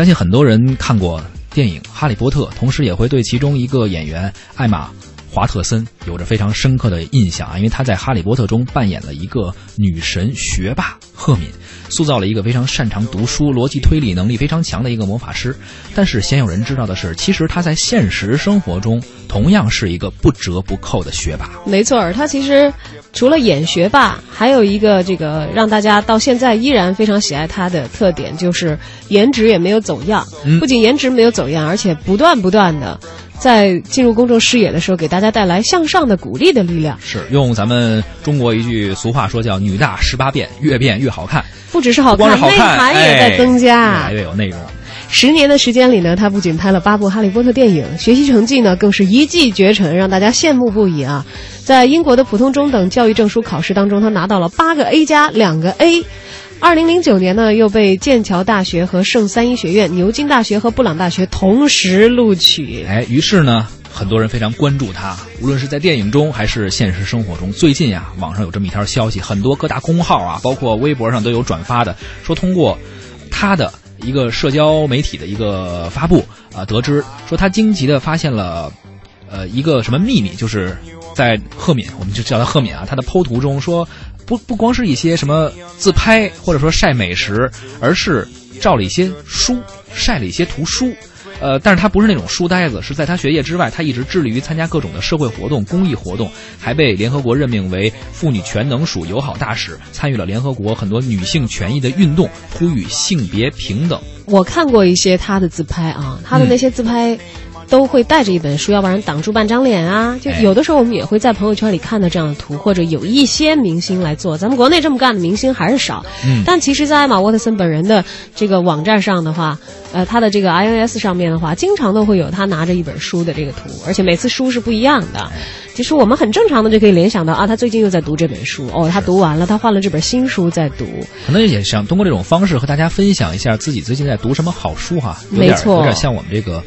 相信很多人看过电影《哈利波特》，同时也会对其中一个演员艾玛。华特森有着非常深刻的印象啊，因为他在《哈利波特》中扮演了一个女神学霸赫敏，塑造了一个非常擅长读书、逻辑推理能力非常强的一个魔法师。但是鲜有人知道的是，其实他在现实生活中同样是一个不折不扣的学霸。没错，他其实除了演学霸，还有一个这个让大家到现在依然非常喜爱他的特点，就是颜值也没有走样。不仅颜值没有走样，而且不断不断的。在进入公众视野的时候，给大家带来向上的鼓励的力量。是用咱们中国一句俗话说，叫“女大十八变，越变越好看”。不只是好看，内涵也在增加，越来越有内容。十年的时间里呢，他不仅拍了八部《哈利波特》电影，学习成绩呢更是一骑绝尘，让大家羡慕不已啊！在英国的普通中等教育证书考试当中，他拿到了八个 A 加，两个 A。二零零九年呢，又被剑桥大学和圣三一学院、牛津大学和布朗大学同时录取。哎，于是呢，很多人非常关注他，无论是在电影中还是现实生活中。最近呀，网上有这么一条消息，很多各大公号啊，包括微博上都有转发的，说通过他的一个社交媒体的一个发布啊，得知说他惊奇的发现了，呃，一个什么秘密，就是在赫敏，我们就叫他赫敏啊，他的剖图中说。不不光是一些什么自拍或者说晒美食，而是照了一些书，晒了一些图书，呃，但是他不是那种书呆子，是在他学业之外，他一直致力于参加各种的社会活动、公益活动，还被联合国任命为妇女全能署友好大使，参与了联合国很多女性权益的运动，呼吁性别平等。我看过一些他的自拍啊，他的那些自拍。都会带着一本书，要不然挡住半张脸啊。就有的时候我们也会在朋友圈里看到这样的图，或者有一些明星来做。咱们国内这么干的明星还是少。嗯。但其实，在艾玛沃特森本人的这个网站上的话，呃，他的这个 INS 上面的话，经常都会有他拿着一本书的这个图，而且每次书是不一样的。其实我们很正常的就可以联想到啊，他最近又在读这本书哦，他读完了，他换了这本新书在读。可能也想通过这种方式和大家分享一下自己最近在读什么好书哈。没错。有点像我们这个。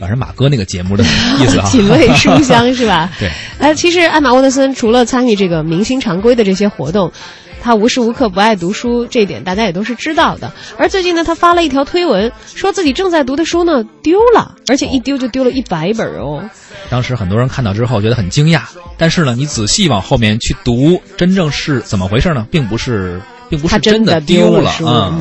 反正马哥那个节目的 意思啊，品味书香是吧？对。哎，其实艾玛沃特森除了参与这个明星常规的这些活动，他无时无刻不爱读书，这一点大家也都是知道的。而最近呢，他发了一条推文，说自己正在读的书呢丢了，而且一丢就丢了一百本哦。当时很多人看到之后觉得很惊讶，但是呢，你仔细往后面去读，真正是怎么回事呢？并不是。并不是真的丢了啊！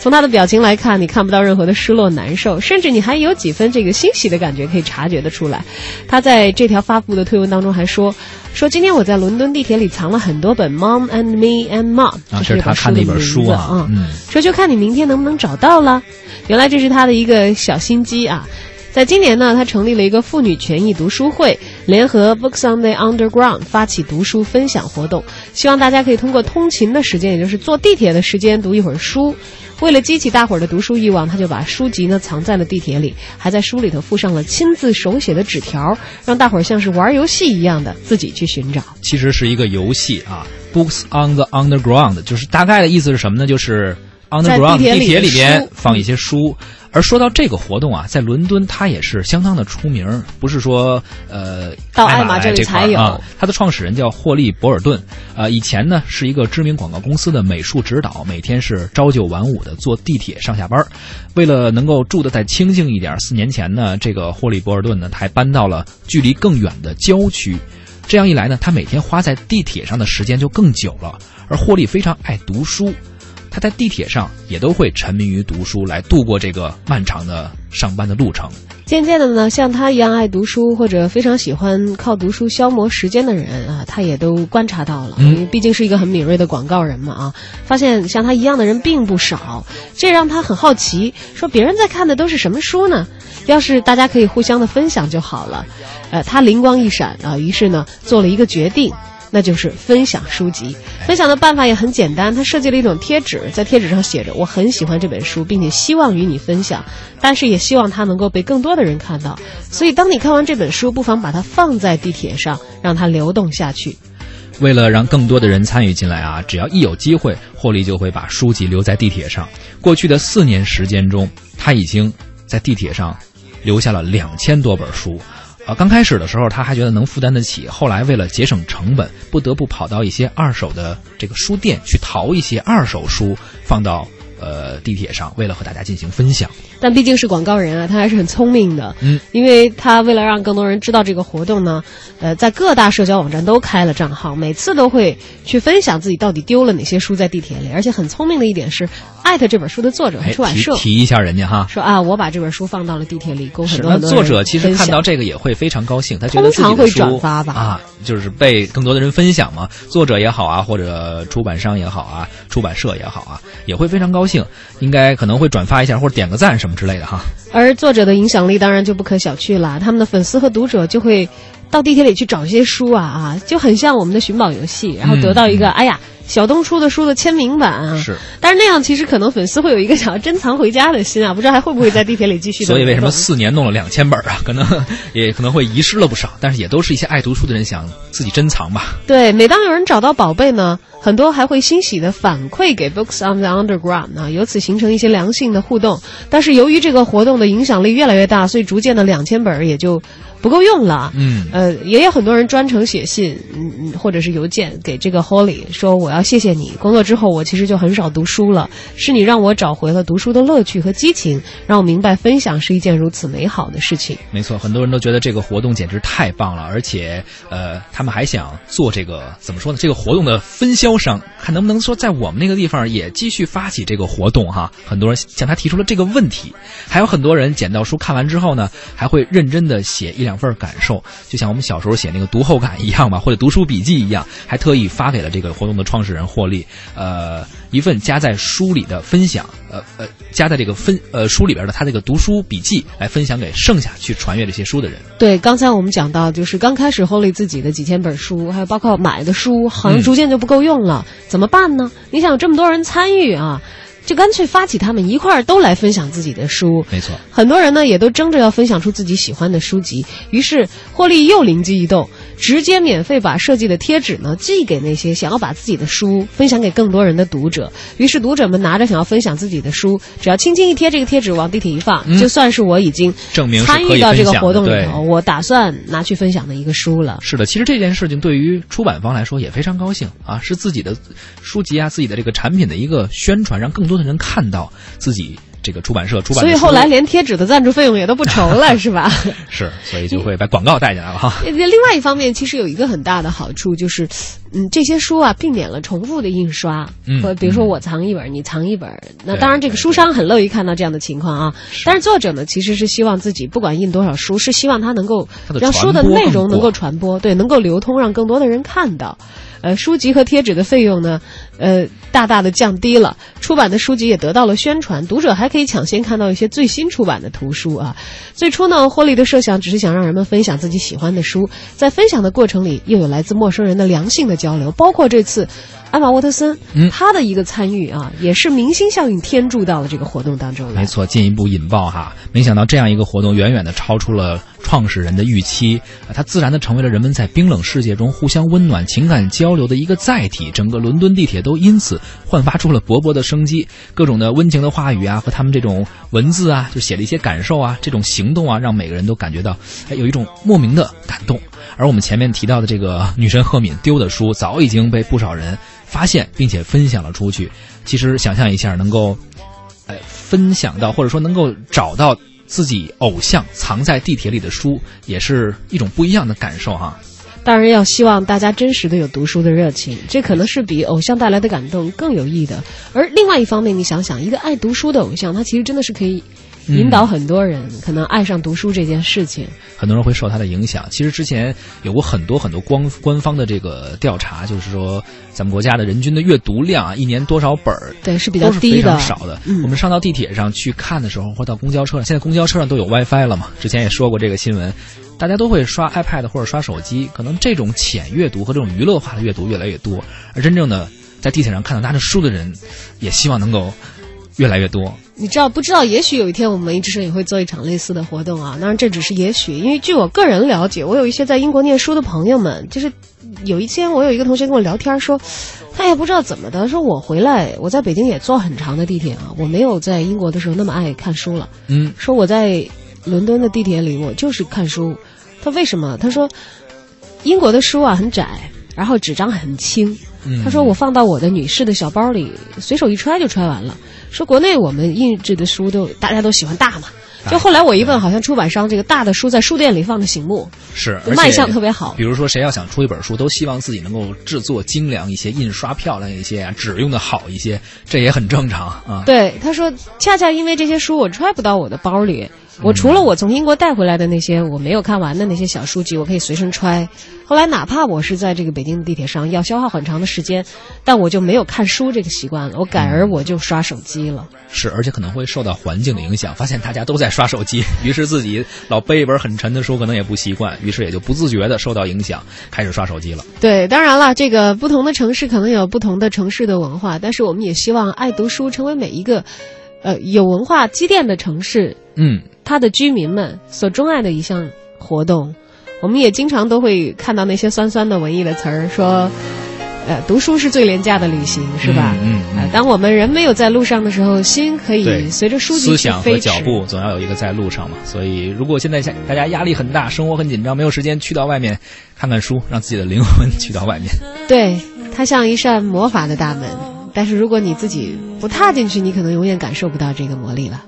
从他的表情来看，你看不到任何的失落、难受，甚至你还有几分这个欣喜的感觉可以察觉得出来。他在这条发布的推文当中还说：“说今天我在伦敦地铁里藏了很多本《Mom and Me and Mom》，这是他看的一本书啊。嗯，说就看你明天能不能找到了。原来这是他的一个小心机啊！在今年呢，他成立了一个妇女权益读书会。”联合 Books on the Underground 发起读书分享活动，希望大家可以通过通勤的时间，也就是坐地铁的时间读一会儿书。为了激起大伙儿的读书欲望，他就把书籍呢藏在了地铁里，还在书里头附上了亲自手写的纸条，让大伙儿像是玩游戏一样的自己去寻找。其实是一个游戏啊，Books on the Underground 就是大概的意思是什么呢？就是 Underground 地铁里边放一些书。而说到这个活动啊，在伦敦它也是相当的出名，不是说呃到爱玛这里才有。它的创始人叫霍利·博尔顿，呃，以前呢是一个知名广告公司的美术指导，每天是朝九晚五的坐地铁上下班。为了能够住得再清静一点，四年前呢，这个霍利·博尔顿呢，他还搬到了距离更远的郊区。这样一来呢，他每天花在地铁上的时间就更久了。而霍利非常爱读书。他在地铁上也都会沉迷于读书，来度过这个漫长的上班的路程。渐渐的呢，像他一样爱读书或者非常喜欢靠读书消磨时间的人啊，他也都观察到了。嗯，毕竟是一个很敏锐的广告人嘛啊，发现像他一样的人并不少，这让他很好奇，说别人在看的都是什么书呢？要是大家可以互相的分享就好了。呃，他灵光一闪啊，于是呢做了一个决定。那就是分享书籍，分享的办法也很简单。他设计了一种贴纸，在贴纸上写着：“我很喜欢这本书，并且希望与你分享，但是也希望它能够被更多的人看到。所以，当你看完这本书，不妨把它放在地铁上，让它流动下去。”为了让更多的人参与进来啊，只要一有机会，霍利就会把书籍留在地铁上。过去的四年时间中，他已经在地铁上留下了两千多本书。啊，刚开始的时候他还觉得能负担得起，后来为了节省成本，不得不跑到一些二手的这个书店去淘一些二手书，放到呃地铁上，为了和大家进行分享。但毕竟是广告人啊，他还是很聪明的。嗯，因为他为了让更多人知道这个活动呢，呃，在各大社交网站都开了账号，每次都会去分享自己到底丢了哪些书在地铁里。而且很聪明的一点是，艾特这本书的作者和出版社提一下人家哈，说啊，我把这本书放到了地铁里，供很多很多作者其实看到这个也会非常高兴，他觉得通常会转发吧啊，就是被更多的人分享嘛。作者也好啊，或者出版商也好啊，出版社也好啊，也会非常高兴，应该可能会转发一下或者点个赞什么之类的哈。而作者的影响力当然就不可小觑了，他们的粉丝和读者就会到地铁里去找一些书啊啊，就很像我们的寻宝游戏，然后得到一个哎呀。小东出的书的签名版啊，是，但是那样其实可能粉丝会有一个想要珍藏回家的心啊，不知道还会不会在地铁里继续。所以为什么四年弄了两千本啊？可能也可能会遗失了不少，但是也都是一些爱读书的人想自己珍藏吧。对，每当有人找到宝贝呢，很多还会欣喜的反馈给 Books on the Underground 啊，由此形成一些良性的互动。但是由于这个活动的影响力越来越大，所以逐渐的两千本也就。不够用了，嗯，呃，也有很多人专程写信，嗯嗯，或者是邮件给这个 Holly 说我要谢谢你。工作之后，我其实就很少读书了，是你让我找回了读书的乐趣和激情，让我明白分享是一件如此美好的事情。没错，很多人都觉得这个活动简直太棒了，而且，呃，他们还想做这个怎么说呢？这个活动的分销商，看能不能说在我们那个地方也继续发起这个活动哈。很多人向他提出了这个问题，还有很多人捡到书看完之后呢，还会认真的写一两。两份感受，就像我们小时候写那个读后感一样吧，或者读书笔记一样，还特意发给了这个活动的创始人霍利，呃，一份加在书里的分享，呃呃，加在这个分呃书里边的他这个读书笔记，来分享给剩下去传阅这些书的人。对，刚才我们讲到，就是刚开始霍利自己的几千本书，还有包括买的书，好像逐渐就不够用了，怎么办呢？你想这么多人参与啊？就干脆发起他们一块儿都来分享自己的书，没错。很多人呢也都争着要分享出自己喜欢的书籍，于是霍利又灵机一动。直接免费把设计的贴纸呢寄给那些想要把自己的书分享给更多人的读者。于是读者们拿着想要分享自己的书，只要轻轻一贴这个贴纸往地铁一放，就算是我已经证明参与到这个活动里头，我打算拿去分享的一个书了。是的，其实这件事情对于出版方来说也非常高兴啊，是自己的书籍啊，自己的这个产品的一个宣传，让更多的人看到自己。这个出版社出版，所以后来连贴纸的赞助费用也都不愁了，是吧？是，所以就会把广告带进来了哈。另外一方面，其实有一个很大的好处，就是，嗯，这些书啊，避免了重复的印刷，嗯比如说我藏一本，你藏一本。那当然，这个书商很乐意看到这样的情况啊。但是作者呢，其实是希望自己不管印多少书，是希望他能够让书的内容能够传播，对，能够流通，让更多的人看到。呃，书籍和贴纸的费用呢，呃，大大的降低了，出版的书籍也得到了宣传，读者还可以抢先看到一些最新出版的图书啊。最初呢，霍利的设想只是想让人们分享自己喜欢的书，在分享的过程里，又有来自陌生人的良性的交流，包括这次。艾玛沃特森，他的一个参与啊，也是明星效应添注到了这个活动当中没错，进一步引爆哈，没想到这样一个活动远远的超出了创始人的预期，它自然的成为了人们在冰冷世界中互相温暖、情感交流的一个载体。整个伦敦地铁都因此焕发出了勃勃的生机，各种的温情的话语啊，和他们这种文字啊，就写了一些感受啊，这种行动啊，让每个人都感觉到哎有一种莫名的感动。而我们前面提到的这个女神赫敏丢的书，早已经被不少人。发现并且分享了出去，其实想象一下，能够，呃，分享到或者说能够找到自己偶像藏在地铁里的书，也是一种不一样的感受哈。当然要希望大家真实的有读书的热情，这可能是比偶像带来的感动更有益的。而另外一方面，你想想，一个爱读书的偶像，他其实真的是可以。引导很多人可能爱上读书这件事情，很多人会受他的影响。其实之前有过很多很多官官方的这个调查，就是说咱们国家的人均的阅读量啊，一年多少本儿？对，是比较低的，少的。我们上到地铁上去看的时候，或到公交车上，现在公交车上都有 WiFi 了嘛？之前也说过这个新闻，大家都会刷 iPad 或者刷手机，可能这种浅阅读和这种娱乐化的阅读越来越多，而真正的在地铁上看到拿着书的人，也希望能够。越来越多，你知道不知道？也许有一天我们文艺之声也会做一场类似的活动啊！当然这只是也许，因为据我个人了解，我有一些在英国念书的朋友们，就是有一天我有一个同学跟我聊天说，他也不知道怎么的，说我回来我在北京也坐很长的地铁啊，我没有在英国的时候那么爱看书了。嗯，说我在伦敦的地铁里我就是看书，他为什么？他说英国的书啊很窄，然后纸张很轻。他说我放到我的女士的小包里，随手一揣就揣完了。说国内我们印制的书都大家都喜欢大嘛。就后来我一问，好像出版商这个大的书在书店里放着醒目，是卖相特别好。比如说，谁要想出一本书，都希望自己能够制作精良一些，印刷漂亮一些，纸用的好一些，这也很正常啊。对，他说，恰恰因为这些书我揣不到我的包里。我除了我从英国带回来的那些我没有看完的那些小书籍，我可以随身揣。后来哪怕我是在这个北京的地铁上要消耗很长的时间，但我就没有看书这个习惯了，我改而我就刷手机了。是，而且可能会受到环境的影响，发现大家都在刷手机，于是自己老背一本很沉的书，可能也不习惯，于是也就不自觉的受到影响，开始刷手机了。对，当然了，这个不同的城市可能有不同的城市的文化，但是我们也希望爱读书成为每一个，呃，有文化积淀的城市。嗯。他的居民们所钟爱的一项活动，我们也经常都会看到那些酸酸的文艺的词儿，说，呃，读书是最廉价的旅行，是吧？嗯嗯。当我们人没有在路上的时候，心可以随着书籍思想和脚步总要有一个在路上嘛。所以，如果现在大家压力很大，生活很紧张，没有时间去到外面看看书，让自己的灵魂去到外面。对，它像一扇魔法的大门，但是如果你自己不踏进去，你可能永远感受不到这个魔力了。